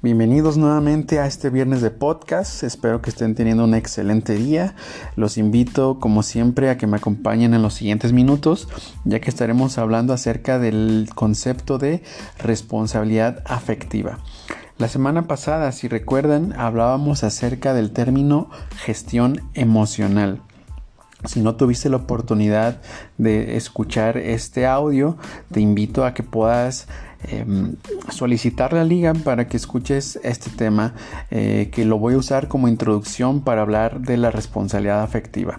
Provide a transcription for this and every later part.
Bienvenidos nuevamente a este viernes de podcast. Espero que estén teniendo un excelente día. Los invito, como siempre, a que me acompañen en los siguientes minutos, ya que estaremos hablando acerca del concepto de responsabilidad afectiva. La semana pasada, si recuerdan, hablábamos acerca del término gestión emocional. Si no tuviste la oportunidad de escuchar este audio, te invito a que puedas Em, solicitar la liga para que escuches este tema eh, que lo voy a usar como introducción para hablar de la responsabilidad afectiva.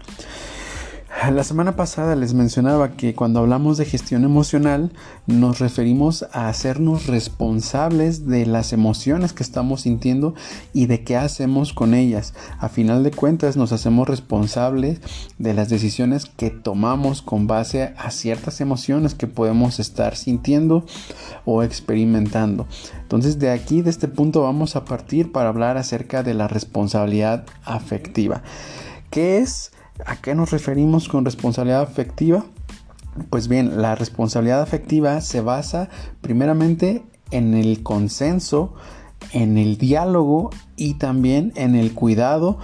La semana pasada les mencionaba que cuando hablamos de gestión emocional nos referimos a hacernos responsables de las emociones que estamos sintiendo y de qué hacemos con ellas. A final de cuentas nos hacemos responsables de las decisiones que tomamos con base a ciertas emociones que podemos estar sintiendo o experimentando. Entonces de aquí, de este punto vamos a partir para hablar acerca de la responsabilidad afectiva. ¿Qué es? ¿A qué nos referimos con responsabilidad afectiva? Pues bien, la responsabilidad afectiva se basa primeramente en el consenso, en el diálogo y también en el cuidado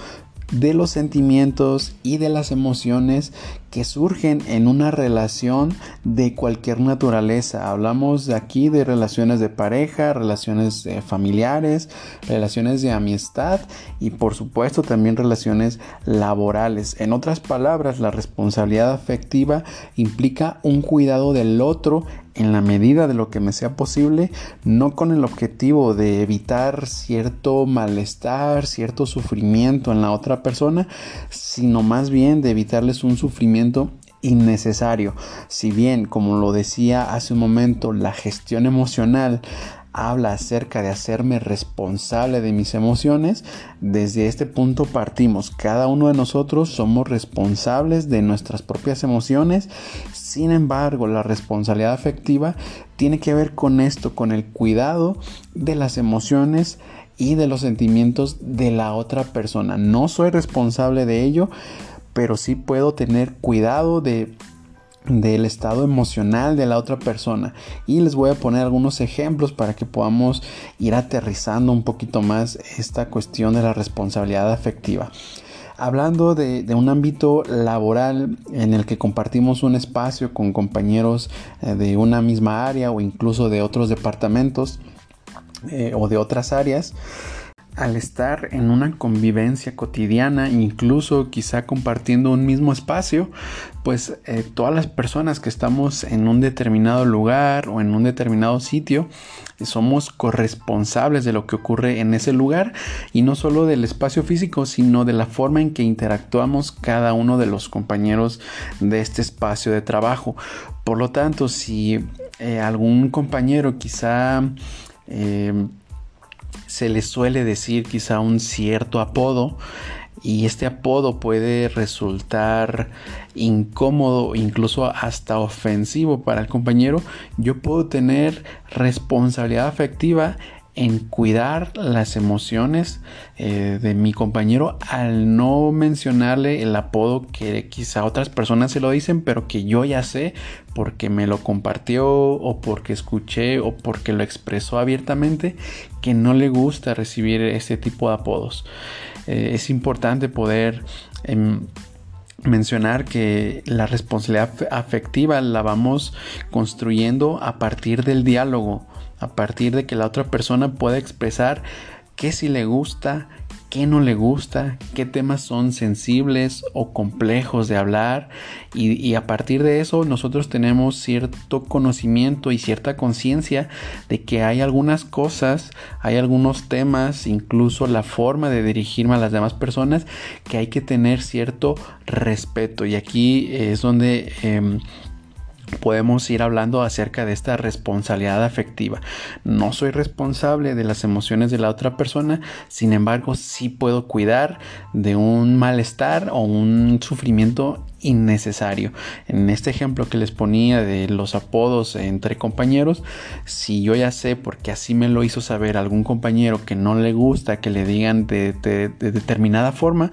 de los sentimientos y de las emociones que surgen en una relación de cualquier naturaleza. Hablamos aquí de relaciones de pareja, relaciones eh, familiares, relaciones de amistad y por supuesto también relaciones laborales. En otras palabras, la responsabilidad afectiva implica un cuidado del otro en la medida de lo que me sea posible, no con el objetivo de evitar cierto malestar, cierto sufrimiento en la otra persona, sino más bien de evitarles un sufrimiento innecesario. Si bien, como lo decía hace un momento, la gestión emocional habla acerca de hacerme responsable de mis emociones, desde este punto partimos. Cada uno de nosotros somos responsables de nuestras propias emociones. Sin embargo, la responsabilidad afectiva tiene que ver con esto, con el cuidado de las emociones y de los sentimientos de la otra persona. No soy responsable de ello, pero sí puedo tener cuidado de del estado emocional de la otra persona. Y les voy a poner algunos ejemplos para que podamos ir aterrizando un poquito más esta cuestión de la responsabilidad afectiva. Hablando de, un ámbito laboral en el que compartimos un espacio con compañeros eh, de una misma área o incluso de otros departamentos eh, o de otras áreas, al estar en una convivencia cotidiana, incluso quizá compartiendo un mismo espacio, pues eh, todas las personas que estamos en un determinado lugar o en un determinado sitio, somos corresponsables de lo que ocurre en ese lugar y no solo del espacio físico, sino de la forma en que interactuamos cada uno de los compañeros de este espacio de trabajo. Por lo tanto, si eh, algún compañero quizá eh, se le suele decir quizá un cierto apodo y este apodo puede resultar incómodo, incluso hasta ofensivo para el compañero, yo puedo tener responsabilidad afectiva en cuidar las emociones eh, de mi compañero al no mencionarle el apodo que quizá otras personas se lo dicen, pero que yo ya sé porque me lo compartió o porque escuché o porque lo expresó abiertamente que no le gusta recibir este tipo de apodos. Eh, es importante poder... Em, mencionar que la responsabilidad afectiva la vamos construyendo a partir del diálogo, a partir de que la otra persona pueda expresar qué si le gusta, qué no le gusta, qué temas son sensibles o complejos de hablar. Y, a partir de eso nosotros tenemos cierto conocimiento y cierta conciencia de que hay algunas cosas, hay algunos temas, incluso la forma de dirigirme a las demás personas que hay que tener cierto respeto. Y aquí es donde... Em, podemos ir hablando acerca de esta responsabilidad afectiva. No soy responsable de las emociones de la otra persona, sin embargo sí puedo cuidar de un malestar o un sufrimiento innecesario. En este ejemplo que les ponía de los apodos entre compañeros, si yo ya sé, porque así me lo hizo saber algún compañero que no le gusta que le digan de, determinada forma,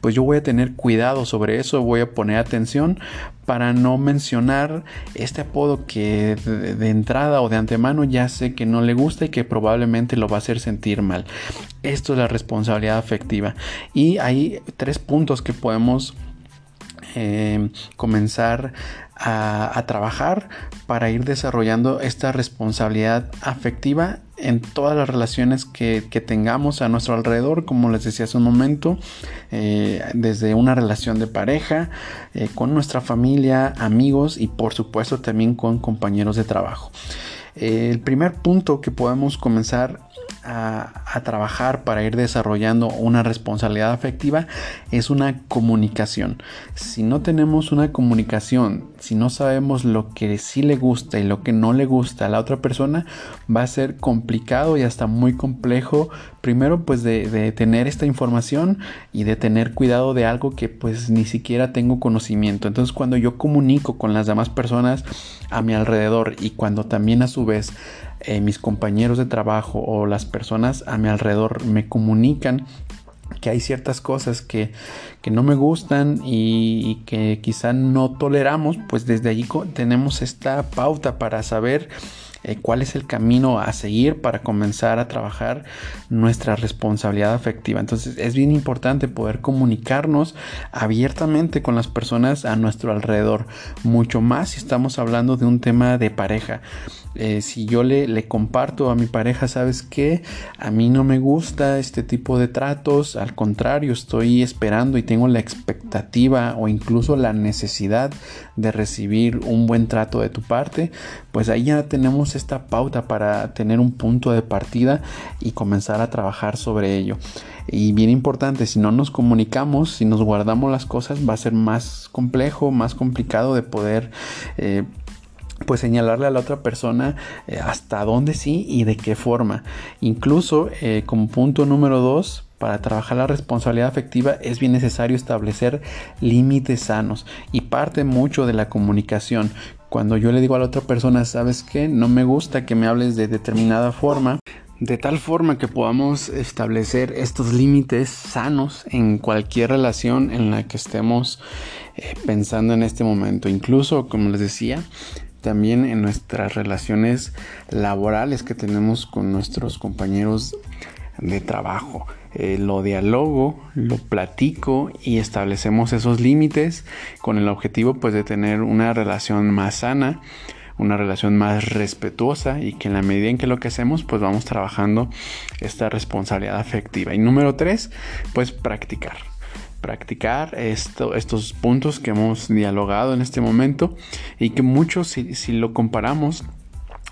pues yo voy a tener cuidado sobre eso, voy a poner atención para no mencionar este apodo que de, entrada o de antemano ya sé que no le gusta y que probablemente lo va a hacer sentir mal. Esto es la responsabilidad afectiva. Y hay tres puntos que podemos eh, comenzar a, trabajar para ir desarrollando esta responsabilidad afectiva en todas las relaciones que, tengamos a nuestro alrededor, como les decía hace un momento, eh, desde una relación de pareja, eh, con nuestra familia, amigos y por supuesto también con compañeros de trabajo. el primer punto que podemos comenzar a, trabajar para ir desarrollando una responsabilidad afectiva es una comunicación. Si no tenemos una comunicación, si no sabemos lo que sí le gusta y lo que no le gusta a la otra persona, va a ser complicado y hasta muy complejo. Primero, pues de, de tener esta información y de tener cuidado de algo que pues ni siquiera tengo conocimiento. Entonces, cuando yo comunico con las demás personas a mi alrededor y cuando también a su vez eh, mis compañeros de trabajo o las personas a mi alrededor me comunican que hay ciertas cosas que, no me gustan y, que quizá no toleramos, pues desde allí tenemos esta pauta para saber eh, cuál es el camino a seguir para comenzar a trabajar nuestra responsabilidad afectiva. Entonces es bien importante poder comunicarnos abiertamente con las personas a nuestro alrededor, mucho más si estamos hablando de un tema de pareja. Eh, si yo le, comparto a mi pareja, sabes que a mí no me gusta este tipo de tratos, al contrario, estoy esperando y tengo la expectativa o incluso la necesidad de recibir un buen trato de tu parte, pues ahí ya tenemos esta pauta para tener un punto de partida y comenzar a trabajar sobre ello. Y bien importante, si no nos comunicamos, si nos guardamos las cosas, va a ser más complejo, más complicado de poder... Eh, pues señalarle a la otra persona eh, hasta dónde sí y de qué forma. Incluso eh, como punto número dos, para trabajar la responsabilidad afectiva es bien necesario establecer límites sanos y parte mucho de la comunicación. Cuando yo le digo a la otra persona, sabes que no me gusta que me hables de determinada forma, de tal forma que podamos establecer estos límites sanos en cualquier relación en la que estemos eh, pensando en este momento. Incluso, como les decía, también en nuestras relaciones laborales que tenemos con nuestros compañeros de trabajo. Eh, lo dialogo, lo platico y establecemos esos límites con el objetivo pues de tener una relación más sana, una relación más respetuosa y que en la medida en que lo que hacemos pues vamos trabajando esta responsabilidad afectiva. Y número tres, pues practicar practicar estos puntos que hemos dialogado en este momento y que muchos, si, si lo comparamos,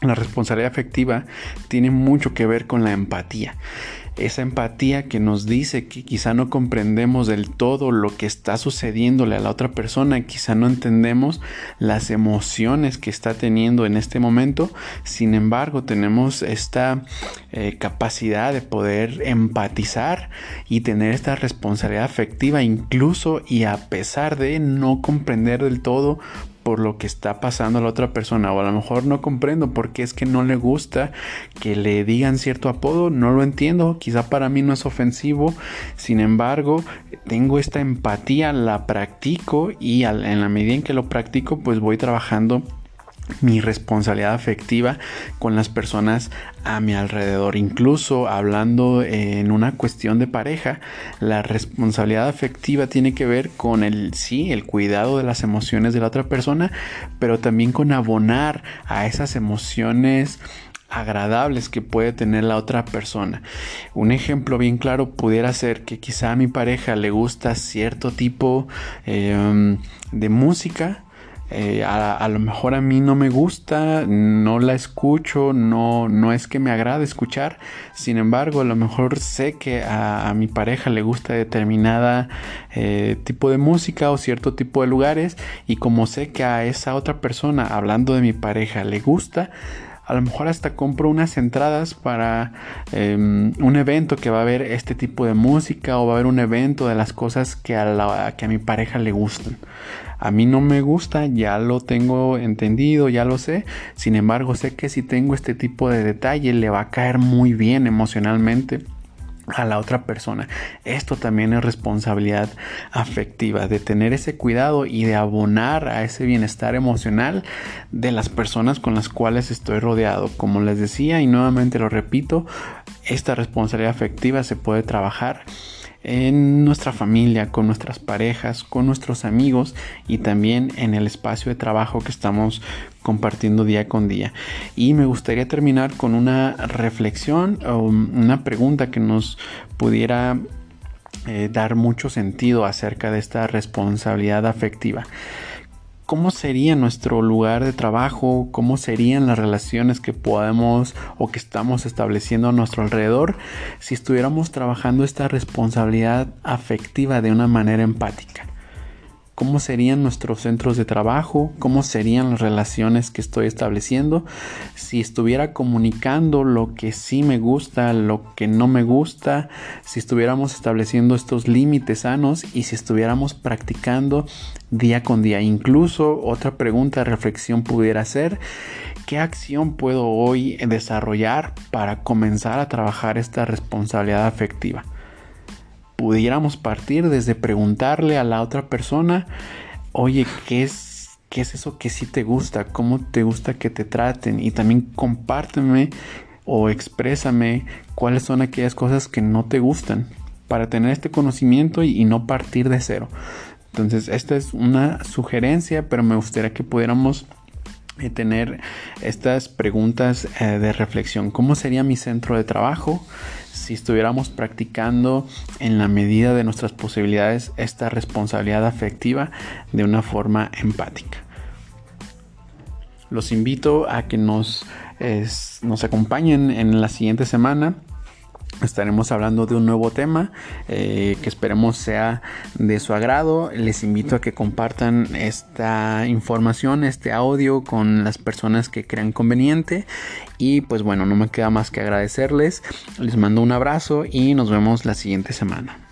la responsabilidad afectiva tiene mucho que ver con la empatía esa empatía que nos dice que quizá no comprendemos del todo lo que está sucediéndole a la otra persona, quizá no entendemos las emociones que está teniendo en este momento, sin embargo tenemos esta eh, capacidad de poder empatizar y tener esta responsabilidad afectiva incluso y a pesar de no comprender del todo por lo que está pasando a la otra persona o a lo mejor no comprendo por qué es que no le gusta que le digan cierto apodo, no lo entiendo, quizá para mí no es ofensivo, sin embargo tengo esta empatía, la practico y en la medida en que lo practico pues voy trabajando mi responsabilidad afectiva con las personas a mi alrededor. Incluso hablando en una cuestión de pareja, la responsabilidad afectiva tiene que ver con el sí, el cuidado de las emociones de la otra persona, pero también con abonar a esas emociones agradables que puede tener la otra persona. Un ejemplo bien claro pudiera ser que quizá a mi pareja le gusta cierto tipo eh, de música eh, a, lo mejor a mí no me gusta, no la escucho, no, no es que me agrade escuchar, sin embargo a lo mejor sé que a, mi pareja le gusta determinada eh, tipo de música o cierto tipo de lugares. Y como sé que a esa otra persona, hablando de mi pareja, le gusta, a lo mejor hasta compro unas entradas para em, un evento que va a haber este tipo de música o va a haber un evento de las cosas que a, la, que a mi pareja le gustan. A mí no me gusta, ya lo tengo entendido, ya lo sé. Sin embargo, sé que si tengo este tipo de detalle le va a caer muy bien emocionalmente a la otra persona. Esto también es responsabilidad afectiva, de tener ese cuidado y de abonar a ese bienestar emocional de las personas con las cuales estoy rodeado. Como les decía y nuevamente lo repito, esta responsabilidad afectiva se puede trabajar en nuestra familia, con nuestras parejas, con nuestros amigos y también en el espacio de trabajo que estamos compartiendo día con día. Y me gustaría terminar con una reflexión o una pregunta que nos pudiera eh, dar mucho sentido acerca de esta responsabilidad afectiva. Cómo sería nuestro lugar de trabajo, cómo serían las relaciones que podemos o que estamos estableciendo a nuestro alrededor si estuviéramos trabajando esta responsabilidad afectiva de una manera empática cómo serían nuestros centros de trabajo, cómo serían las relaciones que estoy estableciendo, si estuviera comunicando lo que sí me gusta, lo que no me gusta, si estuviéramos estableciendo estos límites sanos y si estuviéramos practicando día con día. Incluso otra pregunta de reflexión pudiera ser, ¿qué acción puedo hoy desarrollar para comenzar a trabajar esta responsabilidad afectiva? Pudiéramos partir desde preguntarle a la otra persona, oye, ¿qué es, qué es eso que sí te gusta? ¿Cómo te gusta que te traten? Y también compárteme o exprésame cuáles son aquellas cosas que no te gustan para tener este conocimiento y, no partir de cero. Entonces, esta es una sugerencia, pero me gustaría que pudiéramos tener estas preguntas eh, de reflexión. ¿Cómo sería mi centro de trabajo? si estuviéramos practicando en la medida de nuestras posibilidades esta responsabilidad afectiva de una forma empática. Los invito a que nos, nos acompañen en la siguiente semana estaremos hablando de un nuevo tema eh, que esperemos sea de su agrado. Les invito a que compartan esta información, este audio con las personas que crean conveniente. Y pues bueno, no me queda más que agradecerles. Les mando un abrazo y nos vemos la siguiente semana.